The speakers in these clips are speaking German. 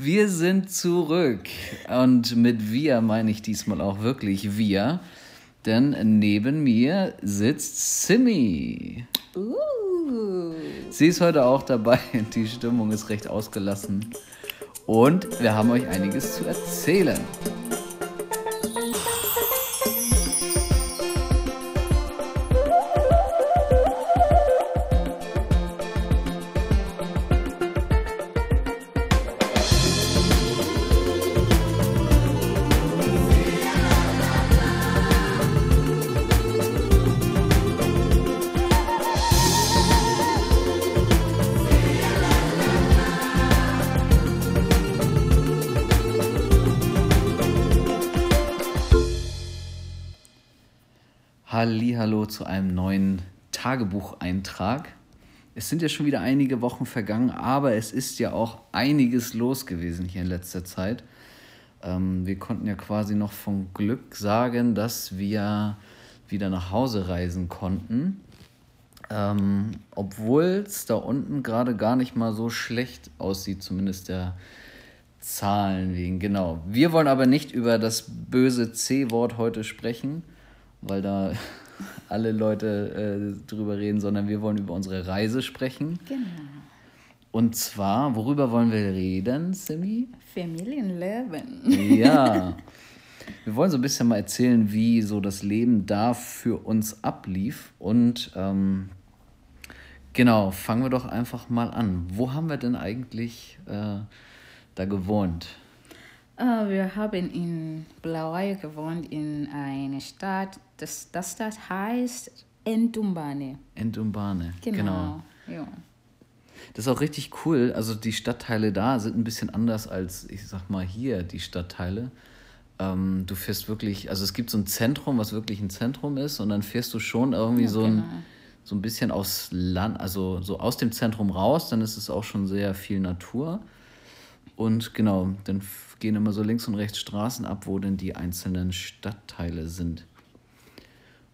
Wir sind zurück. Und mit wir meine ich diesmal auch wirklich wir. Denn neben mir sitzt Simi. Uh. Sie ist heute auch dabei. Die Stimmung ist recht ausgelassen. Und wir haben euch einiges zu erzählen. Zu einem neuen Tagebucheintrag. Es sind ja schon wieder einige Wochen vergangen, aber es ist ja auch einiges los gewesen hier in letzter Zeit. Ähm, wir konnten ja quasi noch von Glück sagen, dass wir wieder nach Hause reisen konnten. Ähm, Obwohl es da unten gerade gar nicht mal so schlecht aussieht, zumindest der Zahlen wegen. Genau. Wir wollen aber nicht über das böse C-Wort heute sprechen, weil da alle Leute äh, drüber reden, sondern wir wollen über unsere Reise sprechen. Genau. Und zwar, worüber wollen wir reden, Simi? Familienleben. Ja. Wir wollen so ein bisschen mal erzählen, wie so das Leben da für uns ablief. Und ähm, genau, fangen wir doch einfach mal an. Wo haben wir denn eigentlich äh, da gewohnt? Uh, wir haben in Blauei gewohnt, in einer Stadt. Das, das Stadt heißt Entumbane. Entumbane, genau. genau. Ja. Das ist auch richtig cool. Also die Stadtteile da sind ein bisschen anders als, ich sag mal, hier die Stadtteile. Ähm, du fährst wirklich, also es gibt so ein Zentrum, was wirklich ein Zentrum ist, und dann fährst du schon irgendwie ja, so ein. Genau. So ein bisschen aus Land, also so aus dem Zentrum raus, dann ist es auch schon sehr viel Natur. Und genau, dann gehen immer so links und rechts Straßen ab, wo denn die einzelnen Stadtteile sind.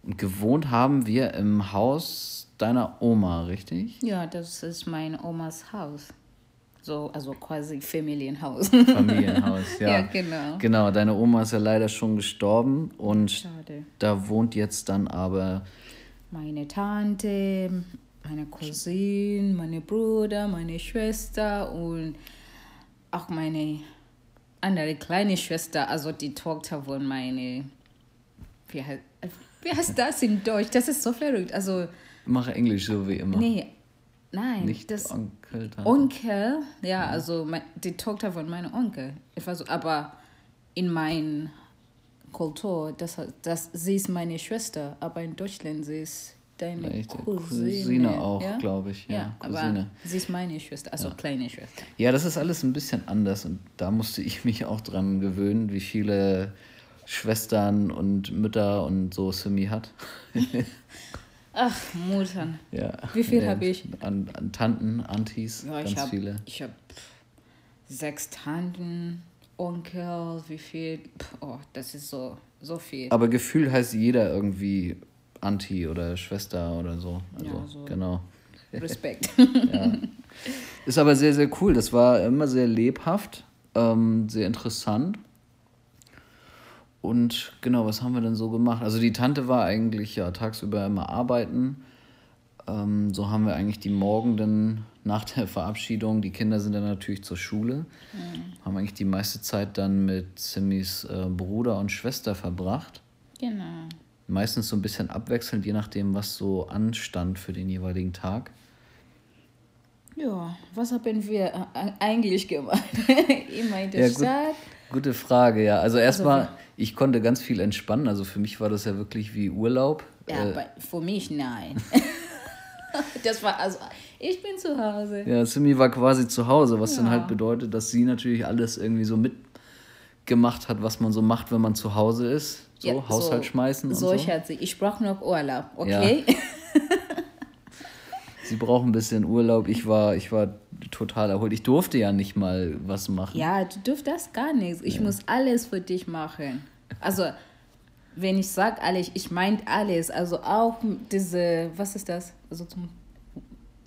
Gewohnt haben wir im Haus deiner Oma, richtig? Ja, das ist meine Omas Haus. So, also quasi Familienhaus. Familienhaus, ja. ja, genau. Genau, deine Oma ist ja leider schon gestorben und Schade. da wohnt jetzt dann aber meine Tante, meine Cousine, meine Bruder, meine Schwester und auch meine andere kleine Schwester, also die Tochter von meine, wie heißt, wie heißt das in Deutsch? Das ist so verrückt. Also mache Englisch so wie immer. Nee, nein, nicht das Onkel. Tante. Onkel, ja, ja, also mein, die Tochter von meinem Onkel. Ich war so, aber in meiner Kultur, das, das, sie ist meine Schwester, aber in Deutschland sie ist deine Vielleicht Cousine. Cousine auch, ja? glaube ich. Ja, ja Cousine. aber sie ist meine Schwester, also ja. kleine Schwester. Ja, das ist alles ein bisschen anders und da musste ich mich auch dran gewöhnen, wie viele Schwestern und Mütter und so Simi hat. Ach, Muttern. Ja. Wie viel habe ich? An, an, Tanten, Antis, ja, ganz ich hab, viele. Ich habe sechs Tanten, Onkel, wie viel? Oh, das ist so, so viel. Aber Gefühl heißt jeder irgendwie Anti oder Schwester oder so. Also, ja, so genau. Respekt. ja. Ist aber sehr, sehr cool. Das war immer sehr lebhaft, ähm, sehr interessant. Und genau, was haben wir denn so gemacht? Also die Tante war eigentlich ja tagsüber immer arbeiten. Ähm, so haben wir eigentlich die Morgenden nach der Verabschiedung, die Kinder sind dann natürlich zur Schule, mhm. haben eigentlich die meiste Zeit dann mit Simmys äh, Bruder und Schwester verbracht. Genau. Meistens so ein bisschen abwechselnd, je nachdem, was so anstand für den jeweiligen Tag. Ja, was haben wir äh, eigentlich gemacht? Immer in der ja, Stadt. Gut, gute Frage, ja. Also erstmal, also, ich konnte ganz viel entspannen. Also für mich war das ja wirklich wie Urlaub. Ja, äh, aber für mich nein. das war also, ich bin zu Hause. Ja, Simi war quasi zu Hause, was ja. dann halt bedeutet, dass sie natürlich alles irgendwie so mitgemacht hat, was man so macht, wenn man zu Hause ist. So, ja, Haushalt so, schmeißen und so. So, Schatzi, ich brauche noch Urlaub, okay? Ja. Sie brauchen ein bisschen Urlaub. Ich war, ich war total erholt. Ich durfte ja nicht mal was machen. Ja, du durftest gar nichts. Ich ja. muss alles für dich machen. Also, wenn ich sage alles, ich meine alles. Also auch diese, was ist das? Also zum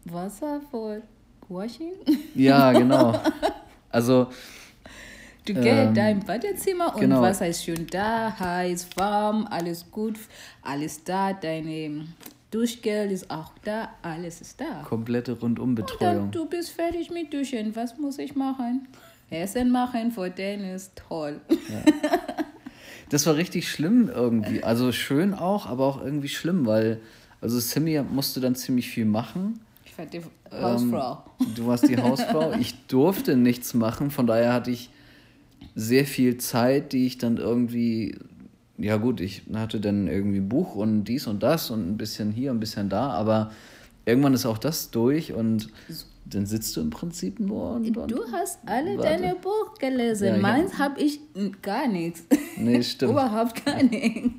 Wasser für Washing? Ja, genau. Also Du gehst Ähm, in dein Badezimmer und genau. Wasser ist schön da, heiß, warm, alles gut, alles da. Deine Duschgel ist auch da, alles ist da. Komplette Dann Rundumbetreuung. du bist fertig mit Duschen. Was muss ich machen? Essen machen für den ist toll. Das war richtig schlimm irgendwie. Also schön auch, aber auch irgendwie schlimm, weil also Simi musste dann ziemlich viel machen. Ich war die Ähm, Hausfrau. Du warst die Hausfrau. Ich durfte nichts machen, von daher hatte ich sehr viel Zeit, die ich dann irgendwie, ja gut, ich hatte dann irgendwie ein Buch und dies und das und ein bisschen hier, ein bisschen da, aber irgendwann ist auch das durch und dann sitzt du im Prinzip nur und, und Du hast alle Warte. deine Buch gelesen. Ja, Meins habe ich gar nichts. Nee, stimmt. Überhaupt gar nichts.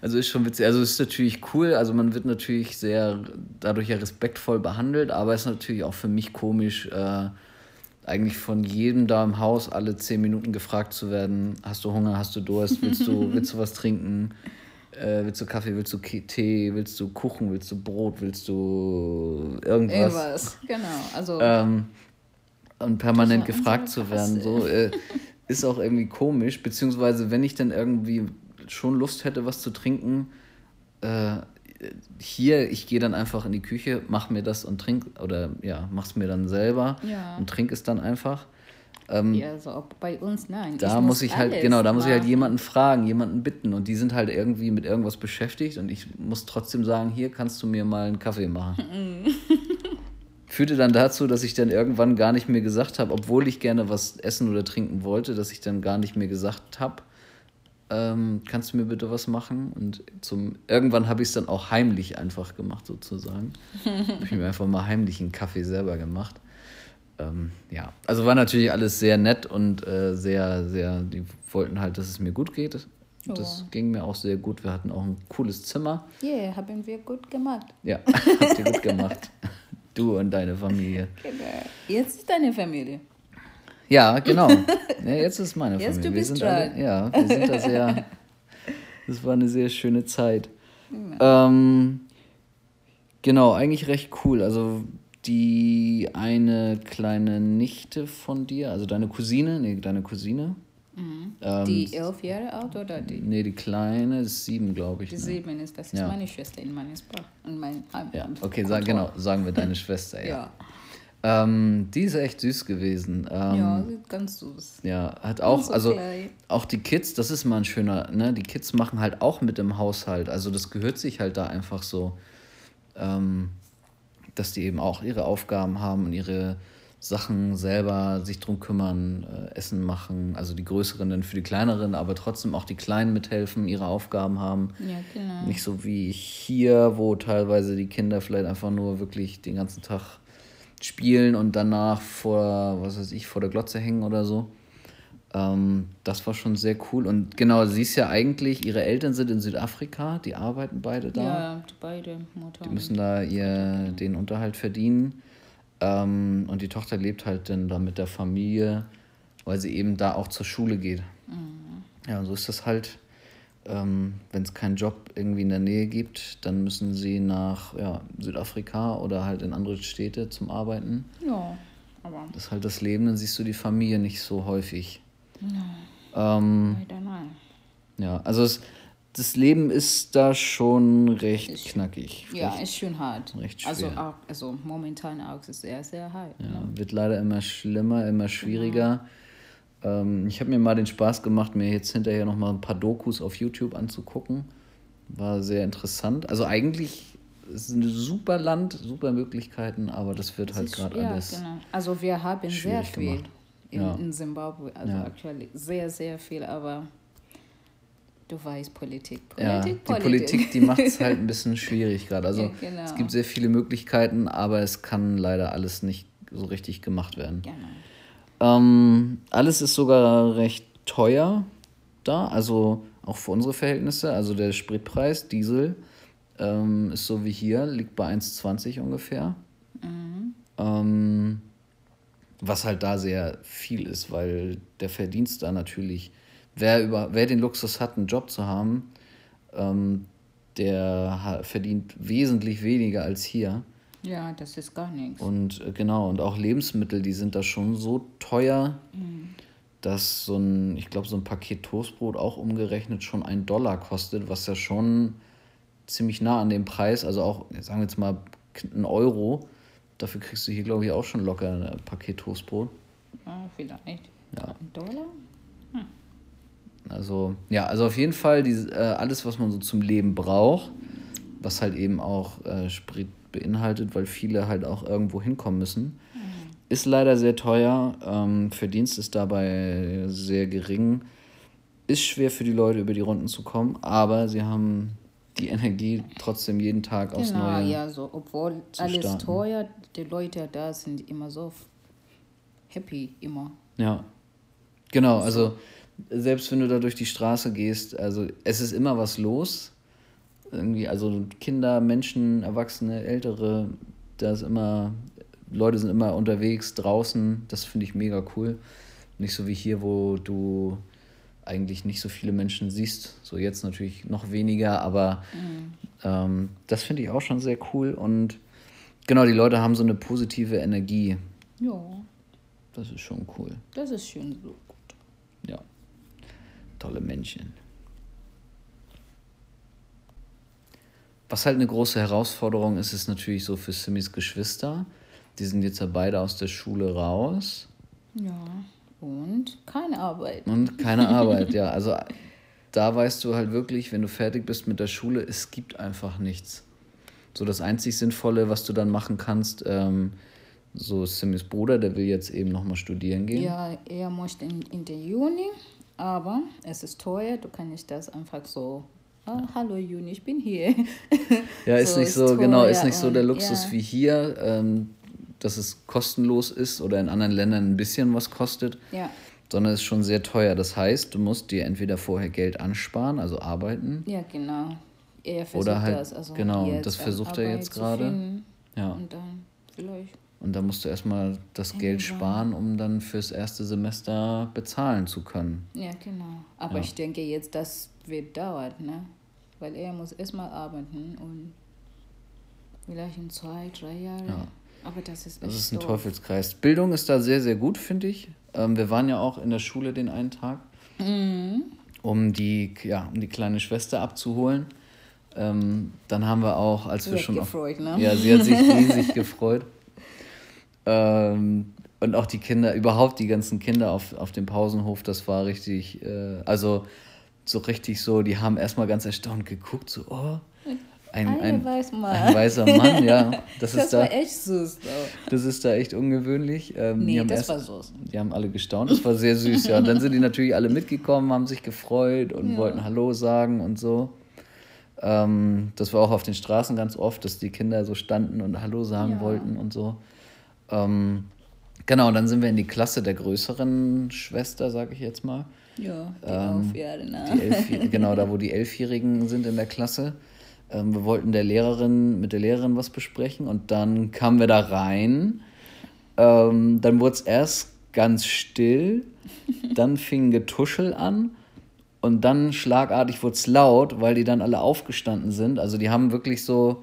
Also ist schon witzig. Also ist natürlich cool. Also man wird natürlich sehr dadurch ja respektvoll behandelt, aber es ist natürlich auch für mich komisch, äh, eigentlich von jedem da im Haus alle zehn Minuten gefragt zu werden: Hast du Hunger? Hast du Durst? Willst du, willst du was trinken? Äh, willst du Kaffee? Willst du Tee? Willst du Kuchen? Willst du Brot? Willst du irgendwas? Irgendwas. Genau. Also, Ähm, und permanent gefragt zu werden, so äh, ist auch irgendwie komisch. Beziehungsweise, wenn ich dann irgendwie schon Lust hätte, was zu trinken, äh, hier, ich gehe dann einfach in die Küche, mach mir das und trink oder ja, mach's mir dann selber Ja. und trink es dann einfach. Ähm, ja, also auch bei uns, nein. da muss ich halt, genau, da muss ich halt jemanden fragen, jemanden bitten und die sind halt irgendwie mit irgendwas beschäftigt und ich muss trotzdem sagen, hier kannst du mir mal einen Kaffee machen. Führte dann dazu, dass ich dann irgendwann gar nicht mehr gesagt habe, obwohl ich gerne was essen oder trinken wollte, dass ich dann gar nicht mehr gesagt habe, ähm, kannst du mir bitte was machen? Und zum irgendwann habe ich es dann auch heimlich einfach gemacht, sozusagen. habe ich mir einfach mal heimlich einen Kaffee selber gemacht. Ähm, ja, also war natürlich alles sehr nett und äh, sehr, sehr, die wollten halt, dass es mir gut geht. Das Ja. ging mir auch sehr gut. Wir hatten auch ein cooles Zimmer. Ja, haben wir gut gemacht. Ja, habt ihr gut gemacht. Du und deine Familie. Genau. Jetzt ist deine Familie. Ja, genau. Ja, jetzt ist meine Jetzt Familie. du bist wir sind alle, dran. ja, wir sind da sehr. Das war eine sehr schöne Zeit. Ähm, genau, eigentlich recht cool. Also die eine kleine Nichte von dir, also deine Cousine, nee, deine Cousine. Ähm, Die elf Jahre alt oder die? Nee, die kleine ist sieben, glaube ich. Die Ne? sieben ist, das ist Ja. meine Schwester in meiner Sprache. Und mein, Ja, okay, sag, genau, sagen wir deine Schwester, ja. Ja. Ähm, die ist echt süß gewesen. Ähm, Ja, ganz süß. Ja, hat auch, so also klein. auch die Kids, das ist mal ein schöner, ne? Die Kids machen halt auch mit im Haushalt. Also das gehört sich halt da einfach so, ähm, dass die eben auch ihre Aufgaben haben und ihre Sachen selber sich drum kümmern, äh, Essen machen. Also die Größeren dann für die Kleineren, aber trotzdem auch die Kleinen mithelfen, ihre Aufgaben haben. Ja, genau. Nicht so wie hier, wo teilweise die Kinder vielleicht einfach nur wirklich den ganzen Tag spielen und danach vor, was weiß ich, vor der Glotze hängen oder so. Ähm, das war schon sehr cool. Und genau, sie ist ja eigentlich, ihre Eltern sind in Südafrika, die arbeiten beide da. Ja, beide Mutter. Die müssen da ihr den Unterhalt verdienen. Ähm, und die Tochter lebt halt dann da mit der Familie, weil sie eben da auch zur Schule geht. Ja, und so ist das halt. Ähm, Wenn es keinen Job irgendwie in der Nähe gibt, dann müssen sie nach ja, Südafrika oder halt in andere Städte zum Arbeiten. Ja, aber Das ist halt das Leben, dann siehst du die Familie nicht so häufig. Ähm, leider nein. ja, also es, das Leben ist da schon recht knackig. Ja, recht, ist schon hart. recht Also, schwer. auch, also momentan auch ist es sehr, sehr hart. Ja, wird leider immer schlimmer, immer schwieriger. Ähm, ich habe mir mal den Spaß gemacht, mir jetzt hinterher noch mal ein paar Dokus auf YouTube anzugucken. War sehr interessant. Also eigentlich ist es ein super Land, super Möglichkeiten, aber das wird halt gerade ja, alles. genau. Also wir haben sehr viel in, Ja. in Zimbabwe. Also Ja. actually sehr, sehr viel, aber du weißt Politik. Ja, Politik, die Politik, die macht es halt ein bisschen schwierig gerade. Also Ja, genau. es gibt sehr viele Möglichkeiten, aber es kann leider alles nicht so richtig gemacht werden. Nein. Ähm, alles ist sogar recht teuer da, also auch für unsere Verhältnisse. Also der Spritpreis, Diesel, ähm, ist so wie hier, liegt bei 1,20 ungefähr. Ähm, was halt da sehr viel ist, weil der Verdienst da natürlich, wer, über, wer den Luxus hat, einen Job zu haben, ähm, der verdient wesentlich weniger als hier. Ja, das ist gar nichts. Und äh, genau, und auch Lebensmittel, die sind da schon so teuer, dass so ein, ich glaube, so ein Paket Toastbrot auch umgerechnet schon ein Dollar kostet, was ja schon ziemlich nah an dem Preis, also auch, sagen wir jetzt mal, ein Euro. Dafür kriegst du hier, glaube ich, auch schon locker ein Paket Toastbrot. Ah, vielleicht. Ja. Ein Dollar? Also, ja, also auf jeden Fall diese, äh, alles, was man so zum Leben braucht, was halt eben auch äh, Sprit beinhaltet, weil viele halt auch irgendwo hinkommen müssen, ist leider sehr teuer. Ähm, Verdienst ist dabei sehr gering. Ist schwer für die Leute, über die Runden zu kommen, aber sie haben die Energie trotzdem jeden Tag aufs Genau, Neue. ja, so, obwohl alles starten. teuer, die Leute da sind immer so happy, immer. Ja. Genau, also selbst wenn du da durch die Straße gehst, also es ist immer was los. Irgendwie, also Kinder, Menschen, Erwachsene, Ältere, da ist immer, Leute sind immer unterwegs, draußen, das finde ich mega cool. Nicht so wie hier, wo du eigentlich nicht so viele Menschen siehst. So jetzt natürlich noch weniger, aber ähm, das finde ich auch schon sehr cool. Und genau, die Leute haben so eine positive Energie. Ja, Das ist schon cool. das ist schön so. Ja. Tolle Männchen. Was halt eine große Herausforderung ist, ist natürlich so für Simmys Geschwister. Die sind jetzt ja beide aus der Schule raus Ja, und keine Arbeit. und keine Arbeit. Ja, also da weißt du halt wirklich, wenn du fertig bist mit der Schule, es gibt einfach nichts. So das einzig Sinnvolle, was du dann machen kannst, ähm, so Simmys Bruder, der will jetzt eben nochmal studieren gehen. Ja, er möchte in, in der Juni, aber es ist teuer, du kannst nicht das einfach so, ah, hallo Juni, ich bin hier. Ja, ist So nicht ist so, genau, ist nicht so der Luxus ja. wie hier, ähm, dass es kostenlos ist oder in anderen Ländern ein bisschen was kostet, ja, sondern es ist schon sehr teuer. Das heißt, du musst dir entweder vorher Geld ansparen, also arbeiten, ja, genau. Er versucht Oder halt- das, also genau, das versucht er jetzt gerade. ja. Und dann vielleicht. Und da musst du erstmal das Geld sparen, um dann fürs erste Semester bezahlen zu können. Ja, genau. Aber Ja. ich denke jetzt, das wird dauern, ne? Weil er muss erstmal arbeiten und vielleicht in zwei, drei Jahren. Ja. Aber das ist Das ist ein doof. Teufelskreis. Bildung ist da sehr, sehr gut, finde ich. Ähm, wir waren ja auch in der Schule den einen Tag, Mhm. um, die, ja, um die kleine Schwester abzuholen. Ähm, dann haben wir auch, als Sie wir hat schon auf, gefreut, ne? Ja, sie hat sich riesig gefreut. Ähm, und auch die Kinder, überhaupt die ganzen Kinder auf, auf dem Pausenhof, das war richtig, äh, also so richtig so, die haben erstmal ganz erstaunt geguckt, so, oh, ein, Ein Mann. ein weißer Mann, ja. Das, Das, ist da, echt süß. Das ist da echt ungewöhnlich. Ähm, die Nee, haben das erst, war süß. Die haben alle gestaunt, das war sehr süß, ja. Und dann sind die natürlich alle mitgekommen, haben sich gefreut und Ja. wollten Hallo sagen und so. Ähm, das war auch auf den Straßen ganz oft, dass die Kinder so standen und Hallo sagen Ja. wollten und so. Ähm, genau, und dann sind wir in die Klasse der größeren Schwester, sage ich jetzt mal. Ja, die Ähm, Aufjahre, ne? Elf, genau, da wo die Elfjährigen sind in der Klasse. Ähm, wir wollten der Lehrerin, mit der Lehrerin was besprechen und dann kamen wir da rein. Ähm, dann wurde es erst ganz still, dann fing Getuschel an und dann schlagartig wurde es laut, weil die dann alle aufgestanden sind. Also die haben wirklich so,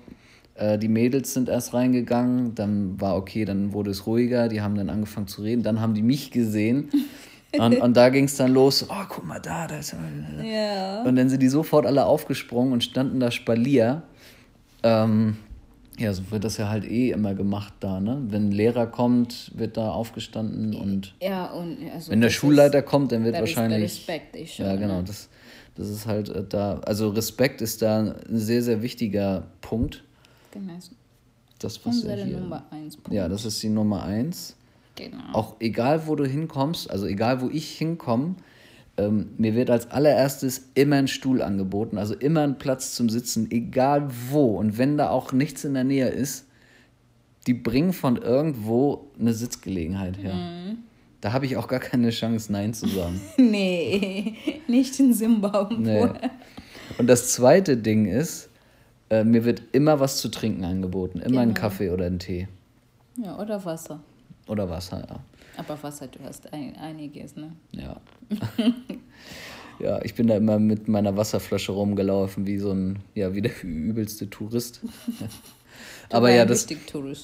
äh, die Mädels sind erst reingegangen, dann war okay, dann wurde es ruhiger, die haben dann angefangen zu reden, dann haben die mich gesehen. Und, und da ging es dann los, oh, guck mal da, da ist Ja. und dann sind die sofort alle aufgesprungen und standen da Spalier. Ähm, ja, so wird das ja halt eh immer gemacht da, ne? Wenn ein Lehrer kommt, wird da aufgestanden und Ja, und also wenn der Schulleiter ist, kommt, dann wird wahrscheinlich. Respekt ist schon, ja, genau. ne? Das, das ist halt äh, da. Also Respekt ist da ein sehr, sehr wichtiger Punkt. Genau. Das, was ja Unsere hier. Nummer eins Punkt. Ja, das ist die Nummer eins. Genau. Auch egal, wo du hinkommst, also egal, wo ich hinkomme, ähm, mir wird als allererstes immer ein Stuhl angeboten, also immer ein Platz zum Sitzen, egal wo. Und wenn da auch nichts in der Nähe ist, die bringen von irgendwo eine Sitzgelegenheit her. Da habe ich auch gar keine Chance, Nein zu sagen. Nee, nicht in Zimbabwe. Nee. Und das zweite Ding ist, äh, mir wird immer was zu trinken angeboten. Immer ein Genau. Kaffee oder ein Tee. Ja, oder Wasser. Oder Wasser, ja. Aber Wasser, du hast ein, einiges, ne? Ja. ja, ich bin da immer mit meiner Wasserflasche rumgelaufen, wie so ein, ja, wie der übelste Tourist. Aber ja, das,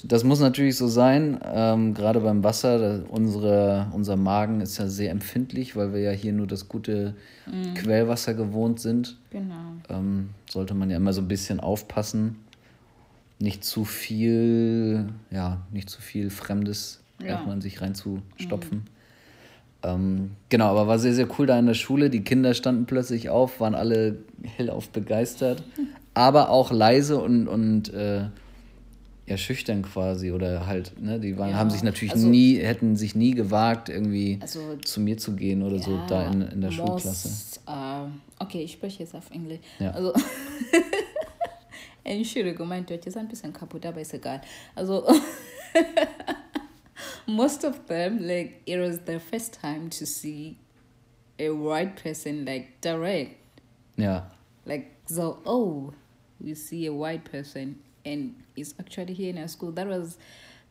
das muss natürlich so sein. Ähm, gerade beim Wasser, da, unsere, unser Magen ist ja sehr empfindlich, weil wir ja hier nur das gute Quellwasser gewohnt sind. Genau. Ähm, sollte man ja immer so ein bisschen aufpassen. Nicht zu viel, ja, nicht zu viel Fremdes Ja. erstmal in sich reinzustopfen. Ähm, genau, aber war sehr, sehr cool da in der Schule. Die Kinder standen plötzlich auf, waren alle hellauf begeistert, aber auch leise und, und äh, ja, schüchtern quasi. Oder halt, ne, die waren, Ja, haben sich natürlich also- nie, hätten sich nie gewagt, irgendwie Also zu mir zu gehen oder so da in, in der most, Schulklasse. äh, okay, ich spreche jetzt auf Englisch. Ja. Also, Entschuldigung, mein Deutsch ist ein bisschen kaputt, aber ist egal. Also, most of them, like, it was their first time to see a white person, like, direct. yeah Like, so, oh, we see a white person and it's actually here in our school. That was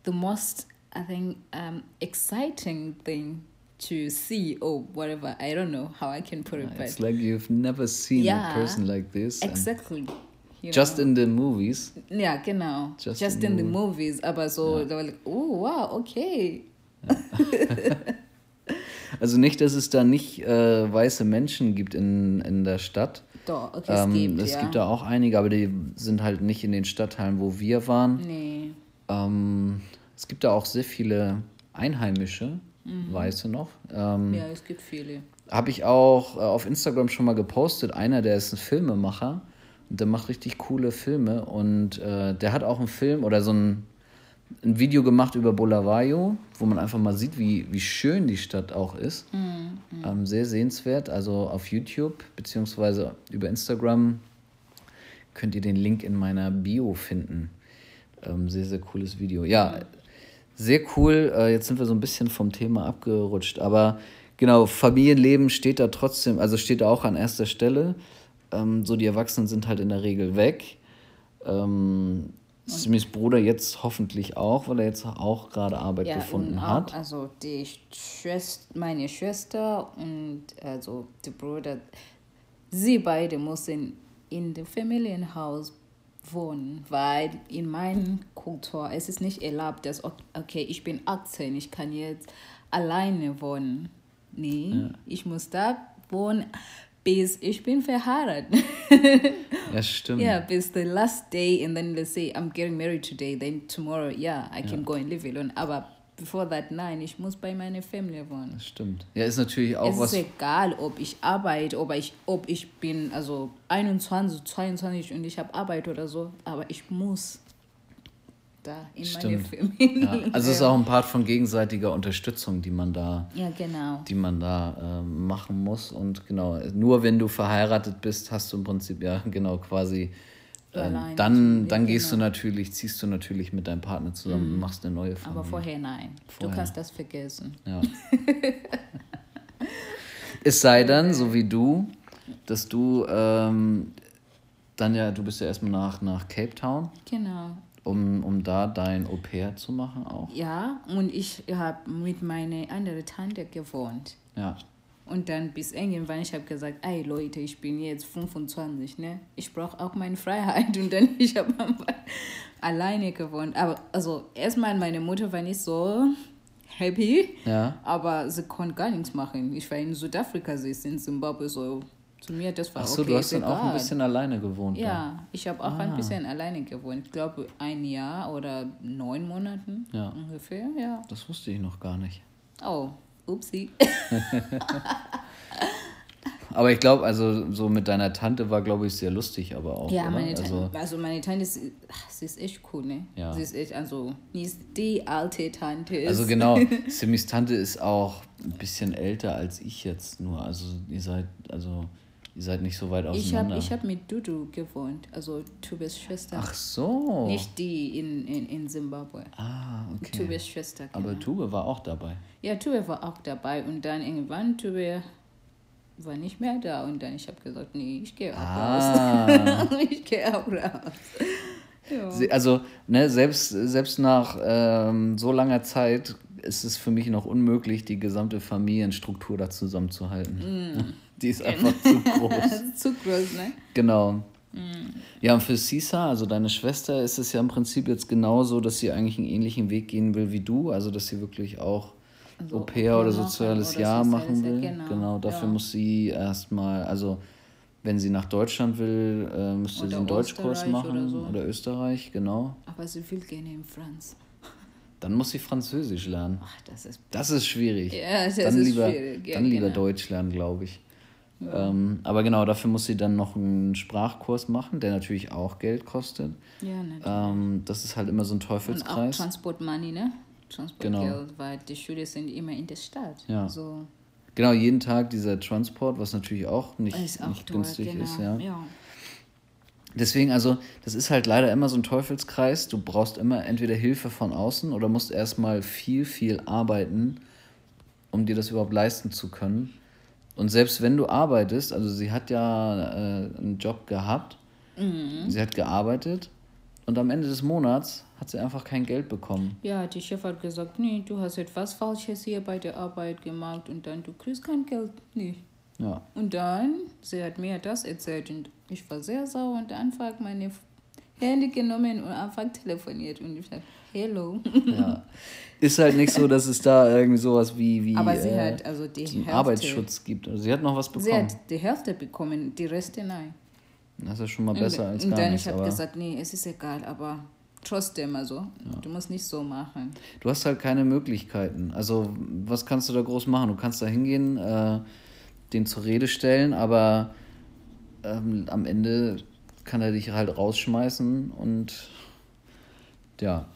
the most, I think, um, exciting thing to see or whatever. I don't know how I can put it, it's but like you've never seen Yeah, a person like this. and exactly. You Just know. in the movies. yeah, genau. just Just, in in, the the movie. movies, aber so, Ja. they were like, oh, wow, okay. Also nicht, dass es da nicht äh, weiße Menschen gibt in, in der Stadt. Doch, okay, es Ähm, gibt, es ja. gibt da auch einige, aber die sind halt nicht in den Stadtteilen, wo wir waren. Nee. Ähm, es gibt da auch sehr viele Einheimische, Weiße noch. Ähm, Mhm. Ja, es gibt viele. Habe ich auch äh, auf Instagram schon mal gepostet. Einer, der ist ein Filmemacher der macht richtig coole Filme. Und äh, der hat auch einen Film oder so ein, ein Video gemacht über Bulawayo, wo man einfach mal sieht, wie, wie schön die Stadt auch ist. Ähm, sehr sehenswert. Also auf YouTube beziehungsweise über Instagram könnt ihr den Link in meiner Bio finden. Ähm, sehr, sehr cooles Video. Ja, sehr cool. Äh, jetzt sind wir so ein bisschen vom Thema abgerutscht. Aber genau, Familienleben steht da trotzdem, also steht da auch an erster Stelle. Ähm, so die Erwachsenen sind halt in der Regel weg. Ähm, Simis Bruder jetzt hoffentlich auch, weil er jetzt auch gerade Arbeit Ja, gefunden hat. also die Schwester, meine Schwester und also der Bruder, sie beide müssen in dem Familienhaus wohnen, weil in meiner Kultur es ist nicht erlaubt, dass okay, ich bin 18, ich kann jetzt alleine wohnen. Nee, ich muss da wohnen, bis ich bin verheiratet. Ja, stimmt. Yeah, bis the last day, and then let's say I'm getting married today, then tomorrow, yeah, I can go and live alone. Aber before that, nein, ich muss bei meiner Familie wohnen. Das stimmt. Ja, ist natürlich auch es was. ist egal, ob ich arbeite, ob ich, ob ich bin also 21, 22 und ich habe Arbeit oder so, aber ich muss da in Stimmt. meine Familie. Ja, also es ist auch ein Part von gegenseitiger Unterstützung, die man da, Ja, genau. die man da ähm, machen muss. Und genau, nur wenn du verheiratet bist, hast du im Prinzip ja genau quasi. Ähm, Alleine dann dann gehst du genau. natürlich, ziehst du natürlich mit deinem Partner zusammen und machst eine neue Familie. Aber vorher nein. Vorher. Du kannst das vergessen. Ja. es sei dann, so wie du, dass du ähm, dann ja, du bist ja erstmal nach, nach Cape Town, Genau. Um, um da dein Au pair zu machen auch. Ja, und ich habe mit meiner anderen Tante gewohnt. Ja. Und dann bis irgendwann, ich habe gesagt, ey Leute, ich bin jetzt 25, ne? Ich brauche auch meine Freiheit. Und dann, ich habe alleine gewohnt. Aber also erstmal, meine Mutter war nicht so happy, Ja. aber sie konnte gar nichts machen. Ich war in Südafrika, sie ist in Zimbabwe, so zu mir, das war Achso, okay. du hast dann auch ein bisschen alleine gewohnt. da. Ja, ich habe auch Ah. ein bisschen alleine gewohnt. Ich glaube, ein Jahr oder neun Monaten Ja. ungefähr, ja. Das wusste ich noch gar nicht. Oh, upsie. Aber ich glaube, also so mit deiner Tante war, glaube ich, sehr lustig, aber auch. Ja, oder? meine Tante, also, also, meine Tante ist, ach, sie ist echt cool, ne? Ja. Sie ist echt, also, die ist die alte Tante. Ist. also genau, Simis Tante ist auch ein bisschen älter als ich jetzt nur. Also ihr seid, also ihr seid nicht so weit Ich habe auseinander. ich hab mit Dudu gewohnt, also Tubes Schwester. Ach so. Nicht die in, in, in Zimbabwe. Ah, okay. Tubes Schwester. Aber genau. Tube war auch dabei. Ja, Tube war auch dabei und dann irgendwann Tube war nicht mehr da und dann ich habe gesagt, nee, ich gehe auch Ah. raus. ich gehe auch raus. Ja. Also, ne, selbst, selbst nach ähm, so langer Zeit ist es für mich noch unmöglich, die gesamte Familienstruktur da zusammenzuhalten. Mm. Die ist einfach zu groß. Zu groß, ne? Genau. Ja, und für Sisa, also deine Schwester, ist es ja im Prinzip jetzt genauso, dass sie eigentlich einen ähnlichen Weg gehen will wie du, also dass sie wirklich auch Also Au pair oder soziales oder Jahr soziales machen will. genau, Genau, dafür ja. muss sie erstmal, also wenn sie nach Deutschland will, äh, müsste Oder sie einen Deutschkurs machen oder so. oder Österreich, genau. Aber sie will gerne in Franz. Dann muss sie Französisch lernen. Ach, das ist. Das ist schwierig. Ja, das dann ist lieber, schwierig, ja, Dann lieber genau. Deutsch lernen, glaube ich. Ähm, aber genau, dafür muss sie dann noch einen Sprachkurs machen, der natürlich auch Geld kostet. Ja, natürlich. Ähm, das ist halt immer so ein Und auch Teufelskreis. Transport Money, ne? Transportgeld, Genau. weil die Schule sind immer in der Stadt. Ja. So Genau, jeden Tag dieser Transport, was natürlich auch nicht, ist auch nicht teuer, günstig genau. ist. Ja. ja. Deswegen, also, das ist halt leider immer so ein Teufelskreis. Du brauchst immer entweder Hilfe von außen oder musst erstmal viel, viel arbeiten, um dir das überhaupt leisten zu können. Und selbst wenn du arbeitest, also sie hat ja äh, einen Job gehabt, sie hat gearbeitet und am Ende des Monats hat sie einfach kein Geld bekommen. Ja, die Chef hat gesagt, nee, du hast etwas Falsches hier bei der Arbeit gemacht und dann du kriegst kein Geld nicht. Ja, Und dann, sie hat mir das erzählt und ich war sehr sauer und einfach meine Handy genommen und einfach telefoniert und ich sagte, hello. ja. Ist halt nicht so, dass es da irgendwie sowas wie, wie Aber sie äh, hat also die Hälfte, Arbeitsschutz gibt. Also sie hat noch was sie bekommen. hat die Hälfte bekommen, die Reste nein. Das ist schon mal besser als und gar dann nichts. ich habe gesagt, nee, es ist egal, aber trotzdem also, du musst nicht so machen. du hast halt keine Möglichkeiten. Also was kannst du da groß machen? Du kannst da hingehen, äh, den zur Rede stellen, aber ähm, am Ende kann er dich halt rausschmeißen und ja,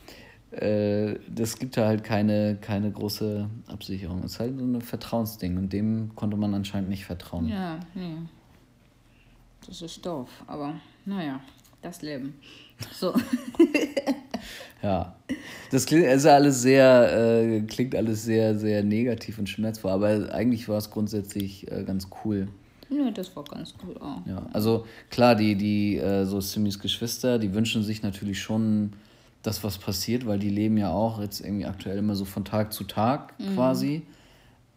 äh, das gibt da halt keine, keine große Absicherung. Es ist halt so ein Vertrauensding und dem konnte man anscheinend nicht vertrauen. Ja, nee. Das ist doof, aber naja, das Leben. So. Ja, das klingt also alles sehr, äh, klingt alles sehr, sehr negativ und schmerzvoll, aber eigentlich war es grundsätzlich äh, ganz cool. ja, das war ganz gut auch. Ja, also klar, die, die, äh, so Simmys Geschwister, die wünschen sich natürlich schon, dass was passiert, weil die leben ja auch jetzt irgendwie aktuell immer so von Tag zu Tag quasi.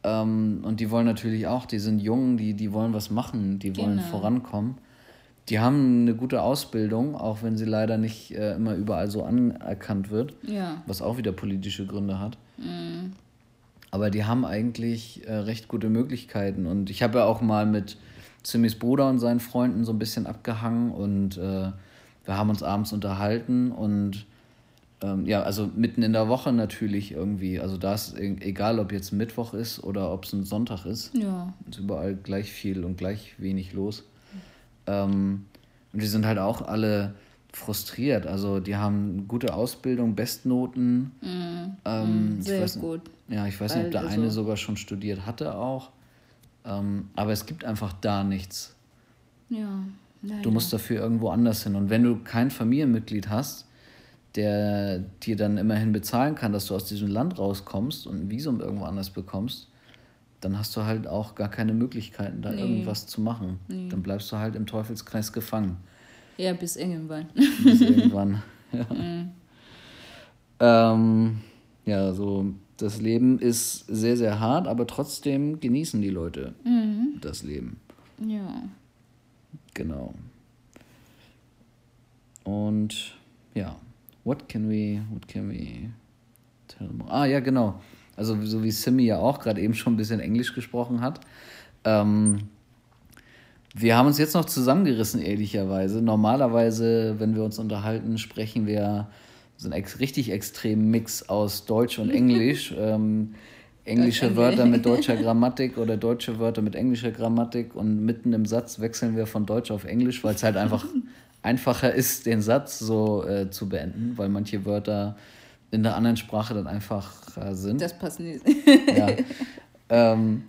Ähm, und die wollen natürlich auch, die sind jung, die, die wollen was machen, die wollen Genau. vorankommen. Die haben eine gute Ausbildung, auch wenn sie leider nicht äh, immer überall so anerkannt wird Ja. was auch wieder politische Gründe hat. Aber die haben eigentlich äh, recht gute Möglichkeiten. Und ich habe ja auch mal mit Simmys Bruder und seinen Freunden so ein bisschen abgehangen und äh, wir haben uns abends unterhalten und ähm, ja, also mitten in der Woche natürlich irgendwie. Also da ist e- egal, ob jetzt Mittwoch ist oder ob es ein Sonntag ist. Ja. Ist überall gleich viel und gleich wenig los. Ähm, und die sind halt auch alle frustriert. Also die haben gute Ausbildung, Bestnoten. Ähm, ich Sehr weiß, gut. Ja, ich weiß nicht, ob der Also- eine sogar schon studiert hatte auch. Ähm, aber es gibt einfach da nichts. Ja. Leider. Du musst dafür irgendwo anders hin. Und wenn du kein Familienmitglied hast, der dir dann immerhin bezahlen kann, dass du aus diesem Land rauskommst und ein Visum irgendwo anders bekommst, dann hast du halt auch gar keine Möglichkeiten, da Nee. irgendwas zu machen. Dann bleibst du halt im Teufelskreis gefangen. Ja, bis irgendwann. Bis irgendwann. Ja. Ähm, ja, so das Leben ist sehr, sehr hart, aber trotzdem genießen die Leute das Leben. ja. Genau. Und ja, what can we, what can we tell more? Ah, ja, genau. Also so wie Simi ja auch gerade eben schon ein bisschen Englisch gesprochen hat. Ähm, wir haben uns jetzt noch zusammengerissen, ehrlicherweise. Normalerweise, wenn wir uns unterhalten, sprechen wir so einen ex richtig extremen Mix aus Deutsch und Englisch. ähm, englische Wörter mit deutscher Grammatik oder deutsche Wörter mit englischer Grammatik und mitten im Satz wechseln wir von Deutsch auf Englisch, weil es halt einfach einfacher ist, den Satz so äh, zu beenden, weil manche Wörter in der anderen Sprache dann einfach äh, sind. Das passt nicht. Ja. ähm,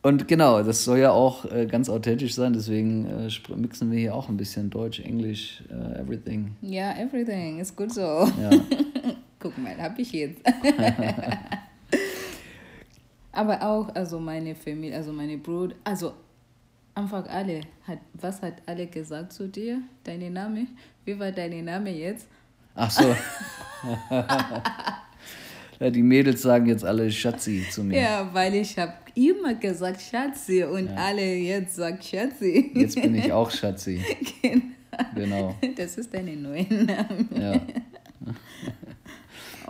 und genau, das soll ja auch äh, ganz authentisch sein, deswegen äh, mixen wir hier auch ein bisschen Deutsch, Englisch, äh, everything. Ja, everything ist gut so. Ja. Guck mal, hab ich jetzt. Aber auch, also meine Familie, also meine Bruder, also einfach alle, hat, was hat alle gesagt zu dir? Deine Name? Wie war dein Name jetzt? Ach so. ja, die Mädels sagen jetzt alle Schatzi zu mir. Ja, weil ich habe immer gesagt Schatzi und alle jetzt sagen Schatzi. Jetzt bin ich auch Schatzi. Genau. genau. Das ist deine neue Name. Ja.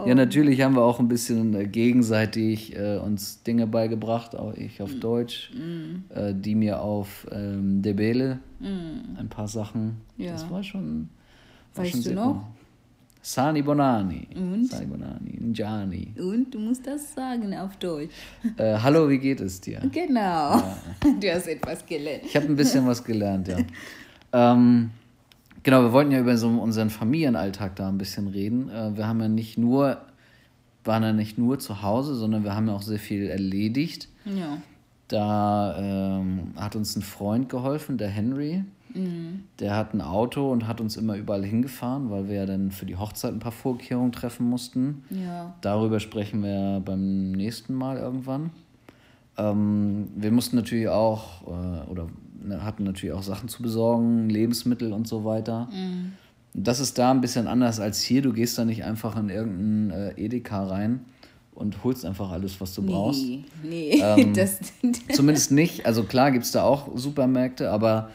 Ja, natürlich haben wir auch ein bisschen äh, gegenseitig äh, uns Dinge beigebracht, auch ich auf Deutsch, äh, die mir auf ähm, Debele ein paar Sachen. Ja. Das war schon. War Weißt schon du noch? cool. Sani Bonani. Und? Sani Bonani. Njani. Und du musst das sagen auf Deutsch. Äh, hallo, wie geht es dir? Genau. Du hast etwas gelernt. Ich habe ein bisschen was gelernt, ja. Ähm, genau, wir wollten ja über so unseren Familienalltag da ein bisschen reden. Äh, wir haben ja nicht nur, waren ja nicht nur zu Hause, sondern wir haben ja auch sehr viel erledigt. Ja. Da ähm, hat uns ein Freund geholfen, der Henry. Der hat ein Auto und hat uns immer überall hingefahren, weil wir ja dann für die Hochzeit ein paar Vorkehrungen treffen mussten. Ja. Darüber sprechen wir beim nächsten Mal irgendwann. Ähm, wir mussten natürlich auch, äh, oder ne, hatten natürlich auch Sachen zu besorgen, Lebensmittel und so weiter. Das ist da ein bisschen anders als hier. Du gehst da nicht einfach in irgendeinen äh, Edeka rein und holst einfach alles, was du brauchst. Nee, nee. Ähm, das, Zumindest nicht. Also klar gibt es da auch Supermärkte, aber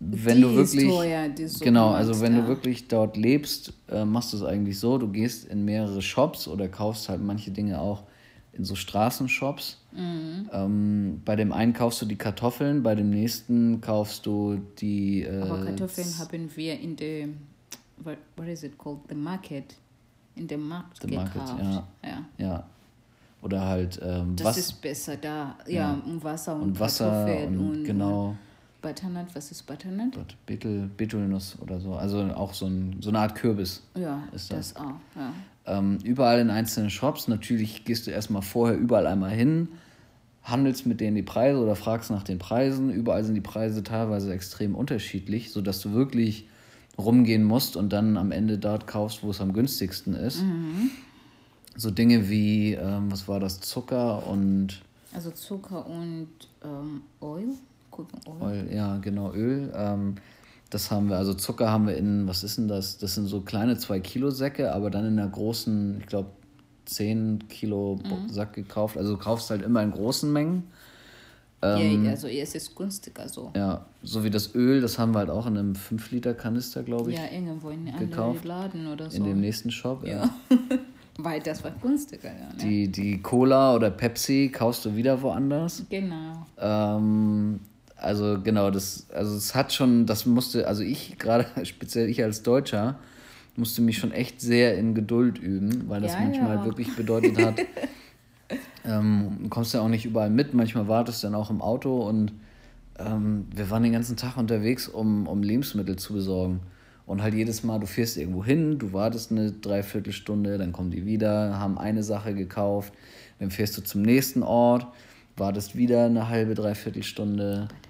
wenn Die du wirklich. teuer, die genau, also wenn da. du wirklich dort lebst, äh, machst du es eigentlich so, du gehst in mehrere Shops oder kaufst halt manche Dinge auch in so Straßenshops. Mhm. Ähm, bei dem einen kaufst du die Kartoffeln, bei dem nächsten kaufst du die. Äh, Aber Kartoffeln haben wir in dem, what, what is it called? The market. In dem Markt The market, gekauft. ja. ja. Ja. Oder halt ähm, Das was ist besser da. Ja, Ja. und Wasser und, und Wasser und, und genau. Butternut. Was ist Butternut? Dort Betel, Betelnuss oder so. Also auch so, ein, so eine Art Kürbis. Ja, Ist das, auch. Ja. Ähm, überall in einzelnen Shops. Natürlich gehst du erstmal vorher überall einmal hin, handelst mit denen die Preise oder fragst nach den Preisen. Überall sind die Preise teilweise extrem unterschiedlich, sodass du wirklich rumgehen musst und dann am Ende dort kaufst, wo es am günstigsten ist. So Dinge wie, ähm, was war das, Zucker und Also Zucker und ähm, Oil. Oil, ja, genau, Öl. Ähm, das haben wir, also Zucker haben wir in, was ist denn das? Das sind so kleine 2 Kilo Säcke, aber dann in einer großen, ich glaube, 10 Kilo Bo- Sack gekauft. Also du kaufst halt immer in großen Mengen. Ähm, ja, also es ist günstiger so. Ja, so wie das Öl, das haben wir halt auch in einem 5 Liter Kanister, glaube ich, Ja, irgendwo in einem gekauft. Laden oder so. in dem nächsten Shop. ja. Weil das war günstiger, ja. Ne? Die, die Cola oder Pepsi kaufst du wieder woanders. Genau. Ähm, also genau, das, also es hat schon, das musste, also ich gerade, speziell ich als Deutscher, musste mich schon echt sehr in Geduld üben, weil das Ja, manchmal ja. wirklich bedeutet hat, ähm, du kommst ja auch nicht überall mit, manchmal wartest du dann auch im Auto und ähm, wir waren den ganzen Tag unterwegs, um, um Lebensmittel zu besorgen. Und halt jedes Mal, du fährst irgendwo hin, du wartest eine Dreiviertelstunde, dann kommen die wieder, haben eine Sache gekauft, dann fährst du zum nächsten Ort, wartest wieder eine halbe, Dreiviertelstunde. Ist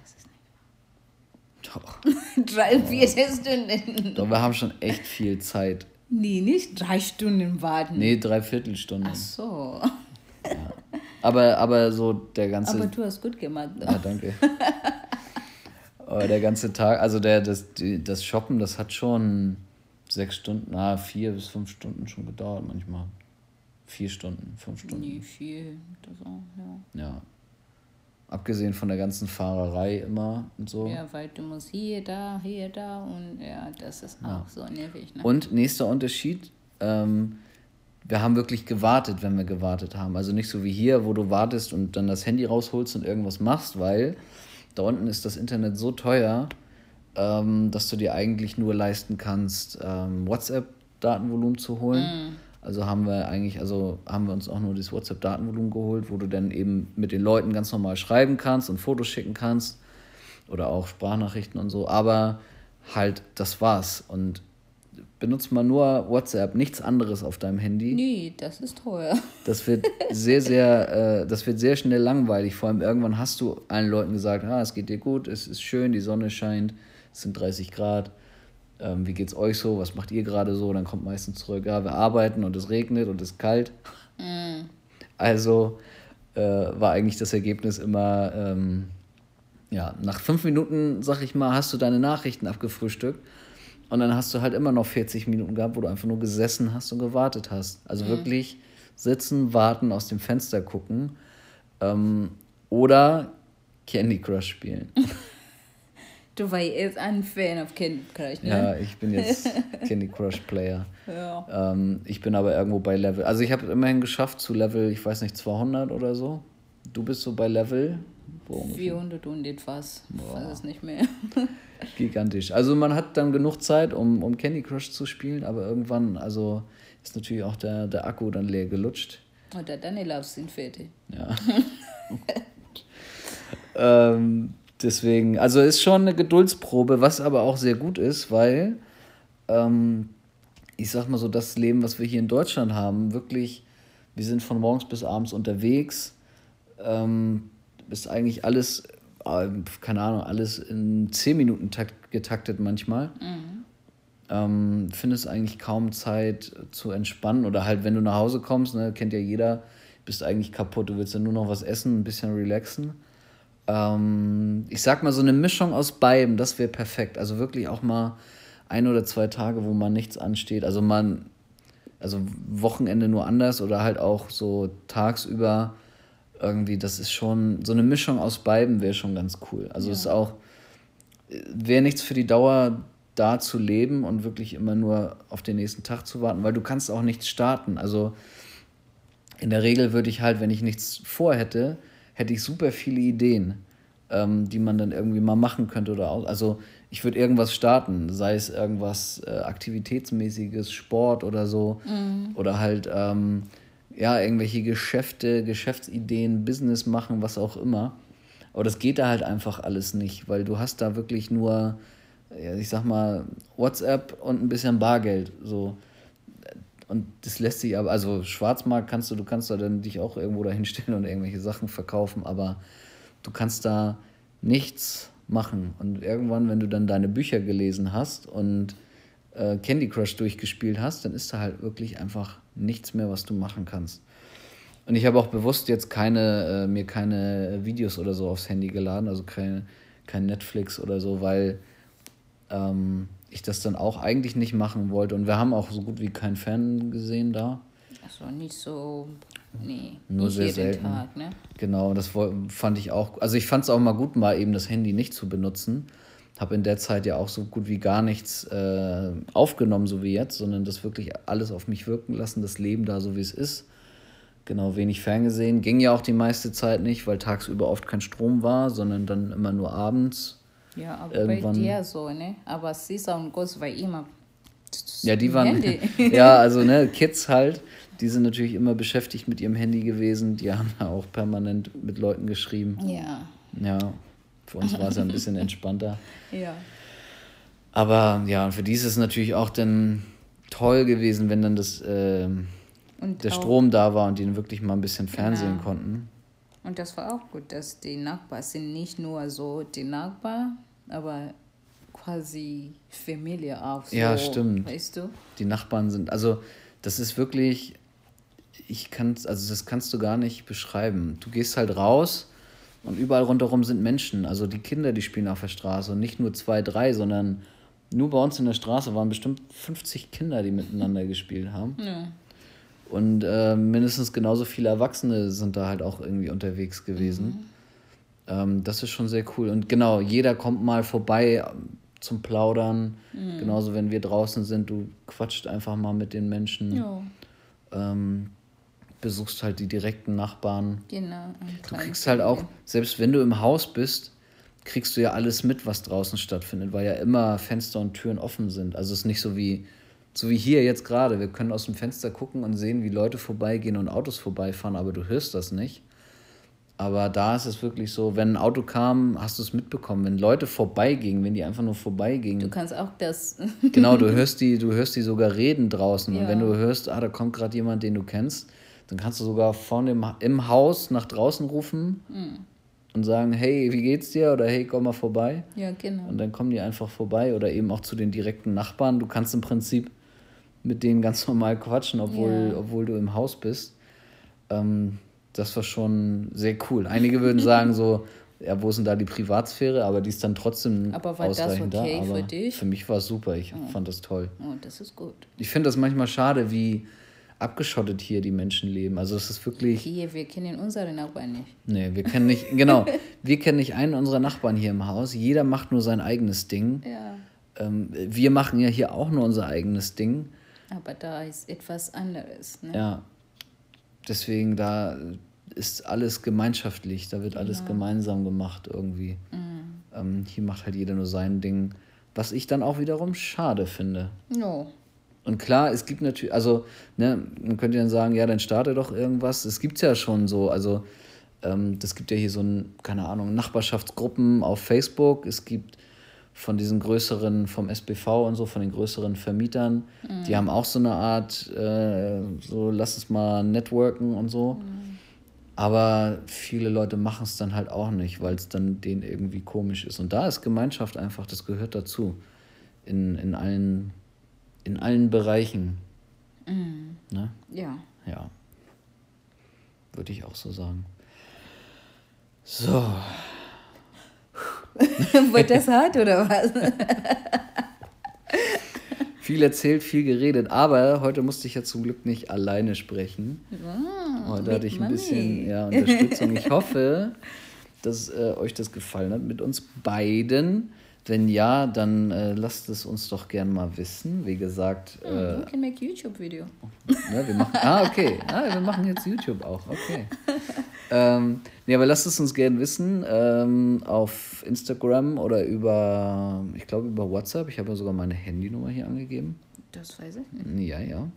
Doch. Drei, vier Stunden. doch, wir haben schon echt viel Zeit. Nee, nicht drei Stunden warten. Nee, Dreiviertelstunde. Ach so. Aber, aber so der ganze. Aber du hast gut gemacht. Ja, danke. Aber der ganze Tag, also der, das, die, das Shoppen, das hat schon sechs Stunden, na, vier bis fünf Stunden schon gedauert manchmal. Vier Stunden, fünf Stunden. Nee, viel. Das auch, ja. Ja. Abgesehen von der ganzen Fahrerei immer und so. Ja, weil du musst hier, da, hier, da und ja, das ist auch so nervig. Ne? Und nächster Unterschied, ähm, wir haben wirklich gewartet, wenn wir gewartet haben. Also nicht so wie hier, wo du wartest und dann das Handy rausholst und irgendwas machst, weil da unten ist das Internet so teuer, ähm, dass du dir eigentlich nur leisten kannst, ähm, WhatsApp-Datenvolumen zu holen. Also haben wir eigentlich, also haben wir uns auch nur das WhatsApp-Datenvolumen geholt, wo du dann eben mit den Leuten ganz normal schreiben kannst und Fotos schicken kannst oder auch Sprachnachrichten und so. Aber halt, das war's. Und benutzt mal nur WhatsApp, nichts anderes auf deinem Handy. Nee, das ist teuer. Das wird sehr, sehr, äh, das wird sehr schnell langweilig. Vor allem irgendwann hast du allen Leuten gesagt, ah, es geht dir gut, es ist schön, die Sonne scheint, es sind 30 Grad. Ähm, wie geht's euch so? Was macht ihr gerade so? Dann kommt meistens zurück, ja, wir arbeiten und es regnet und es ist kalt. Also äh, war eigentlich das Ergebnis immer, ähm, ja, nach fünf Minuten, sag ich mal, hast du deine Nachrichten abgefrühstückt. Und dann hast du halt immer noch 40 Minuten gehabt, wo du einfach nur gesessen hast und gewartet hast. Also wirklich sitzen, warten, aus dem Fenster gucken. Ähm, oder Candy Crush spielen. Du warst jetzt ein Fan of Candy Crush, ne? Ja, ich bin jetzt Candy Crush Player. Ja. Ähm, ich bin aber irgendwo bei Level. Also ich habe immerhin geschafft zu Level, ich weiß nicht, 200 oder so. Du bist so bei Level. Wo ungefähr? 400 und etwas. Ich weiß es nicht mehr. Gigantisch. Also man hat dann genug Zeit, um, um Candy Crush zu spielen, aber irgendwann, also ist natürlich auch der, der Akku dann leer gelutscht. Oder deine Loves sind fertig. Ja. ähm, deswegen, also ist schon eine Geduldsprobe, was aber auch sehr gut ist, weil ähm, ich sag mal so, das Leben, was wir hier in Deutschland haben, wirklich, wir sind von morgens bis abends unterwegs, ähm, ist eigentlich alles, äh, keine Ahnung, alles in 10 Minuten takt, getaktet manchmal. Ähm, findest eigentlich kaum Zeit zu entspannen oder halt, wenn du nach Hause kommst, ne, kennt ja jeder, bist eigentlich kaputt, du willst ja nur noch was essen, ein bisschen relaxen. Ähm, ich sag mal, so eine Mischung aus beidem, das wäre perfekt. Also wirklich auch mal ein oder zwei Tage, wo man nichts ansteht. Also man, also Wochenende nur anders oder halt auch so tagsüber irgendwie, das ist schon, so eine Mischung aus beidem wäre schon ganz cool. Also es ist auch, wäre nichts für die Dauer da zu leben und wirklich immer nur auf den nächsten Tag zu warten, weil du kannst auch nichts starten. Also in der Regel würde ich halt, wenn ich nichts vorhätte, hätte ich super viele Ideen, ähm, die man dann irgendwie mal machen könnte oder auch. Also ich würde irgendwas starten, sei es irgendwas äh, aktivitätsmäßiges, Sport oder so, oder halt ähm, ja irgendwelche Geschäfte, Geschäftsideen, Business machen, was auch immer. Aber das geht da halt einfach alles nicht, weil du hast da wirklich nur, ja, ich sag mal, WhatsApp und ein bisschen Bargeld. So. Und das lässt sich aber, also Schwarzmarkt kannst du, du kannst da dann dich auch irgendwo dahin stellen und irgendwelche Sachen verkaufen, aber du kannst da nichts machen. Und irgendwann, wenn du dann deine Bücher gelesen hast und äh, Candy Crush durchgespielt hast, dann ist da halt wirklich einfach nichts mehr, was du machen kannst. Und ich habe auch bewusst jetzt keine, äh, mir keine Videos oder so aufs Handy geladen, also kein, kein Netflix oder so, weil ähm, ich das dann auch eigentlich nicht machen wollte. Und wir haben auch so gut wie keinen Fan gesehen da. Also nicht so, nee, Nur nicht sehr jeden selten. Tag, ne? Genau, das fand ich auch. Also ich fand es auch mal gut, mal eben das Handy nicht zu benutzen. Habe in der Zeit ja auch so gut wie gar nichts äh, aufgenommen, so wie jetzt, sondern das wirklich alles auf mich wirken lassen, das Leben da so wie es ist. Genau, wenig ferngesehen. Ging ja auch die meiste Zeit nicht, weil tagsüber oft kein Strom war, sondern dann immer nur abends. Ja, aber Irgendwann- bei dir so, ne? Aber Sisa und Ghost war immer. Ja, die waren. Ja, also ne, Kids halt, die sind natürlich immer beschäftigt mit ihrem Handy gewesen. Die haben ja auch permanent mit Leuten geschrieben. ja, Ja, für uns war es ja ein bisschen entspannter. ja. Aber ja, und für die ist es natürlich auch dann toll gewesen, wenn dann das, Und der Strom da war und die dann wirklich mal ein bisschen fernsehen Genau. konnten. Und das war auch gut, dass die Nachbarn sind nicht nur so die Nachbarn, aber quasi Familie auch. So, Ja, stimmt. Weißt du? Die Nachbarn sind, also das ist wirklich, ich kann also das kannst du gar nicht beschreiben. Du gehst halt raus und überall rundherum sind Menschen. Also die Kinder, die spielen auf der Straße und nicht nur zwei, drei, sondern nur bei uns in der Straße waren bestimmt 50 Kinder, die miteinander gespielt haben. Ja. Und äh, mindestens genauso viele Erwachsene sind da halt auch irgendwie unterwegs gewesen. Ähm, das ist schon sehr cool. Und genau, jeder kommt mal vorbei ähm, zum Plaudern. Genauso, wenn wir draußen sind, du quatscht einfach mal mit den Menschen. Ähm, besuchst halt die direkten Nachbarn. genau. Du kriegst halt auch, selbst wenn du im Haus bist, kriegst du ja alles mit, was draußen stattfindet, weil ja immer Fenster und Türen offen sind. Also es ist nicht so wie, so wie hier jetzt gerade. Wir können aus dem Fenster gucken und sehen, wie Leute vorbeigehen und Autos vorbeifahren, aber du hörst das nicht. Aber da ist es wirklich so, wenn ein Auto kam, hast du es mitbekommen. Wenn Leute vorbeigingen, wenn die einfach nur Du vorbeigingen, kannst auch das. genau, du hörst die, du hörst die sogar reden draußen. Und Ja. wenn du hörst, ah, da kommt gerade jemand, den du kennst, dann kannst du sogar von dem im Haus nach draußen rufen Hm. und sagen, hey, wie geht's dir? Oder hey, komm mal vorbei. ja, genau. Und dann kommen die einfach vorbei oder eben auch zu den direkten Nachbarn. Du kannst im Prinzip mit denen ganz normal quatschen, obwohl, Ja. obwohl du im Haus bist. Ähm, das war schon sehr cool. Einige würden sagen so, ja, wo ist denn da die Privatsphäre? Aber die ist dann trotzdem Aber war das ausreichend okay da. für Aber dich? für mich war es super. Ich fand das toll. Oh, das ist gut. Ich finde das manchmal schade, wie abgeschottet hier die Menschen leben. Also es ist wirklich. Hier, wir kennen unsere Nachbarn nicht. Nee, wir kennen nicht, genau, wir kennen nicht einen unserer Nachbarn hier im Haus. Jeder macht nur sein eigenes Ding. Ja. Ähm, wir machen ja hier auch nur unser eigenes Ding. Aber da ist etwas anderes. Ne? Ja. Deswegen, da ist alles gemeinschaftlich, da wird alles gemeinsam gemacht irgendwie. Ähm, hier macht halt jeder nur sein Ding, was ich dann auch wiederum schade finde. No. Und klar, es gibt natürlich, also, ne, man könnte dann sagen, ja, dann starte doch irgendwas. Es gibt ja schon so, also, ähm, das gibt ja hier so ein, keine Ahnung, Nachbarschaftsgruppen auf Facebook. Es gibt von diesen größeren, vom SBV und so, von den größeren Vermietern, die haben auch so eine Art, äh, so, lass es mal networken und so. Aber viele Leute machen es dann halt auch nicht, weil es dann denen irgendwie komisch ist. Und da ist Gemeinschaft einfach, das gehört dazu. In, in, allen, in allen Bereichen. Ne? Ja. Ja. Würde ich auch so sagen. So. Wird das hart oder was? Viel erzählt, viel geredet, aber heute musste ich ja zum Glück nicht alleine sprechen. heute hatte ich ein bisschen ja, Unterstützung. Ich hoffe, dass äh, euch das gefallen hat mit uns beiden. Wenn ja, dann äh, lasst es uns doch gern mal wissen. Wie gesagt, äh, you can make YouTube video. Ne, wir machen, ah, okay. Ah, wir machen jetzt YouTube auch. Okay. ähm, nee, aber lasst es uns gerne wissen. Ähm, auf Instagram oder über, ich glaube, über WhatsApp. Ich habe ja sogar meine Handynummer hier angegeben. Das weiß ich nicht. Ja, ja.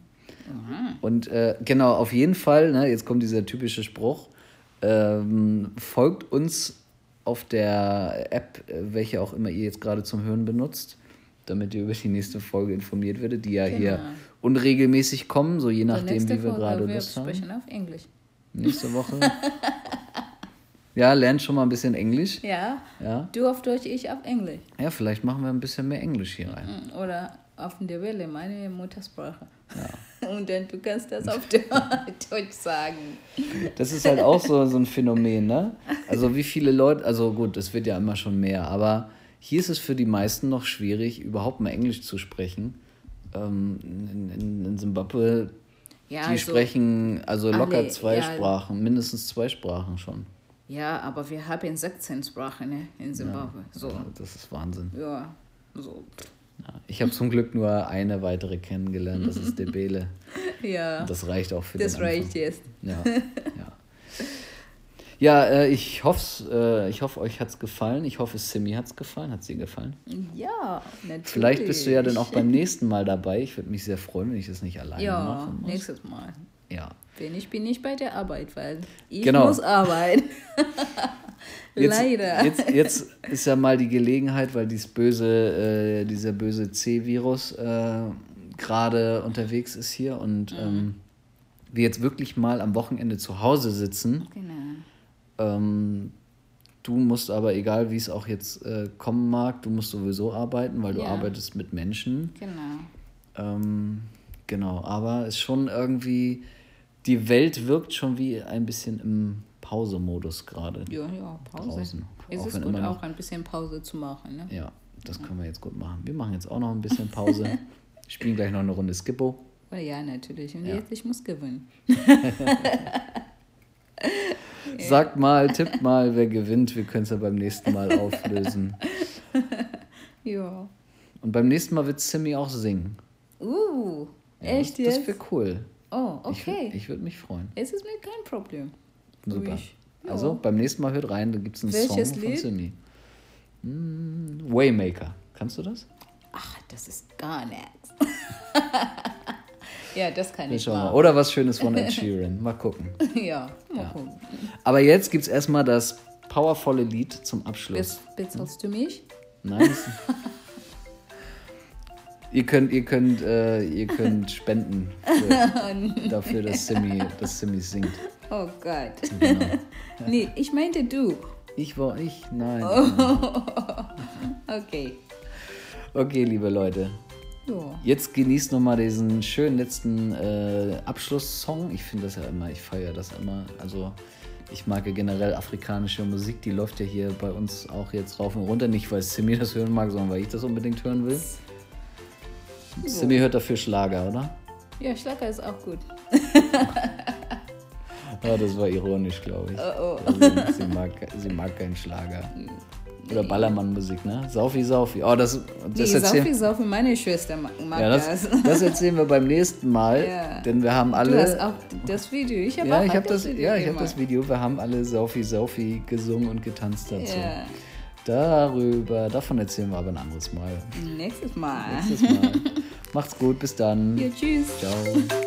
Und äh, genau, auf jeden Fall, ne, jetzt kommt dieser typische Spruch. Ähm, folgt uns auf der App, äh, welche auch immer ihr jetzt gerade zum Hören benutzt, damit ihr über die nächste Folge informiert werdet, die ja hier Genau. unregelmäßig kommen, so je nachdem, wie wir Folge, gerade wir Lust haben. sprechen auf Englisch. Nächste Woche. ja, lernt schon mal ein bisschen Englisch. Ja. Ja. Du auf Deutsch, ich auf Englisch. ja, vielleicht machen wir ein bisschen mehr Englisch hier rein. Mm, Oder auf der Welle, meine Muttersprache. Und dann du kannst das auf Deutsch sagen. Das ist halt auch so, so ein Phänomen, ne? Also wie viele Leute, also gut, es wird ja immer schon mehr, aber hier ist es für die meisten noch schwierig, überhaupt mal Englisch zu sprechen. Ähm, in, Zimbabwe, Ja, die also- sprechen also locker alle, zwei ja. Sprachen, mindestens zwei Sprachen schon. Ja, aber wir haben 16 Sprachen ne, in Zimbabwe. So, Das ist Wahnsinn. ja. So. Ja. Ich habe zum Glück nur eine weitere kennengelernt, das ist Debele. Ja, Und das reicht auch für das den Anfang. reicht jetzt. Ja, ja. Ja, äh, ich hoffe, äh, ich hoffe, euch hat es gefallen. Ich hoffe, Simi hat es gefallen. Hat sie gefallen? Ja, natürlich. Vielleicht bist du ja dann auch beim nächsten Mal dabei. Ich würde mich sehr freuen, wenn ich das nicht alleine Ja, machen muss. nächstes Mal. Ja. Wenn ich bin nicht bei der Arbeit, weil ich Genau. muss arbeiten. Jetzt, Leider. Jetzt, jetzt ist ja mal die Gelegenheit, weil dieses böse, äh, dieser böse C-Virus äh, gerade unterwegs ist hier und Mhm. ähm, wir jetzt wirklich mal am Wochenende zu Hause sitzen. Genau. Ähm, du musst aber, egal wie es auch jetzt äh, kommen mag, du musst sowieso arbeiten, weil du Ja. arbeitest mit Menschen. Genau. Ähm, genau, aber es ist schon irgendwie, die Welt wirkt schon wie ein bisschen im Pausemodus gerade. Ja, ja, Pause. Draußen. Es Auch ist gut, noch- auch ein bisschen Pause zu machen. Ne? Ja, das können wir jetzt gut machen. Wir machen jetzt auch noch ein bisschen Pause. Spielen gleich noch eine Runde Skippo. Oh, ja, natürlich. Und Ja. jetzt, ich muss gewinnen. Sagt mal, tippt mal, wer gewinnt. Wir können es ja beim nächsten Mal auflösen. Ja. Und beim nächsten Mal wird Simi auch singen. Uh, Ja, echt das, jetzt? Das wäre cool. oh, Ich, okay. ich würde mich freuen. es ist mir kein Problem. Super. Ich- ja. Also beim nächsten Mal hört rein, da gibt es einen Welches Song von Lied? Simi. Hm, Waymaker. Kannst du das? Ach, das ist gar nichts. ja, das kann Wir ich mal. Oder was Schönes von Ed Sheeran. Mal gucken. Ja, mal Ja. gucken. Aber jetzt gibt es erstmal das powervolle Lied zum Abschluss. Bist, bezahlst du mich? Nein. ihr könnt, ihr könnt, äh, ihr könnt spenden für, dafür, dass Simi, dass Simi singt. Oh Gott. Genau. Nee, ich meinte du. Ich war ich? Nein. Okay. Okay, liebe Leute. Jetzt genießt nochmal diesen schönen letzten äh, Abschlusssong. Ich finde das ja immer, ich feiere das immer. Also ich mag ja generell afrikanische Musik, die läuft ja hier bei uns auch jetzt rauf und runter. Nicht, weil Simi das hören mag, sondern weil ich das unbedingt hören will. Simi hört dafür Schlager, oder? Ja, Schlager ist auch gut. Ja, das war ironisch, glaube ich. Oh, oh. Also, sie, mag, sie mag keinen Schlager. Oder Ballermann-Musik, ne? Saufi, Saufi. Oh, das, das Nee, erzählen, Saufi, Saufi, meine Schwester mag, ja, das, das. das erzählen wir beim nächsten Mal, Ja. denn wir haben Du hast alle. auch das Video. Ich habe Ja, auch ich habe das das, Video ja, ich hab gemacht. das Video. Wir haben alle Saufi, Saufi gesungen und getanzt dazu. Ja. Darüber, davon erzählen wir aber ein anderes Mal. Nächstes Mal. Nächstes Mal. Macht's gut, bis dann. Ja, tschüss. Ciao.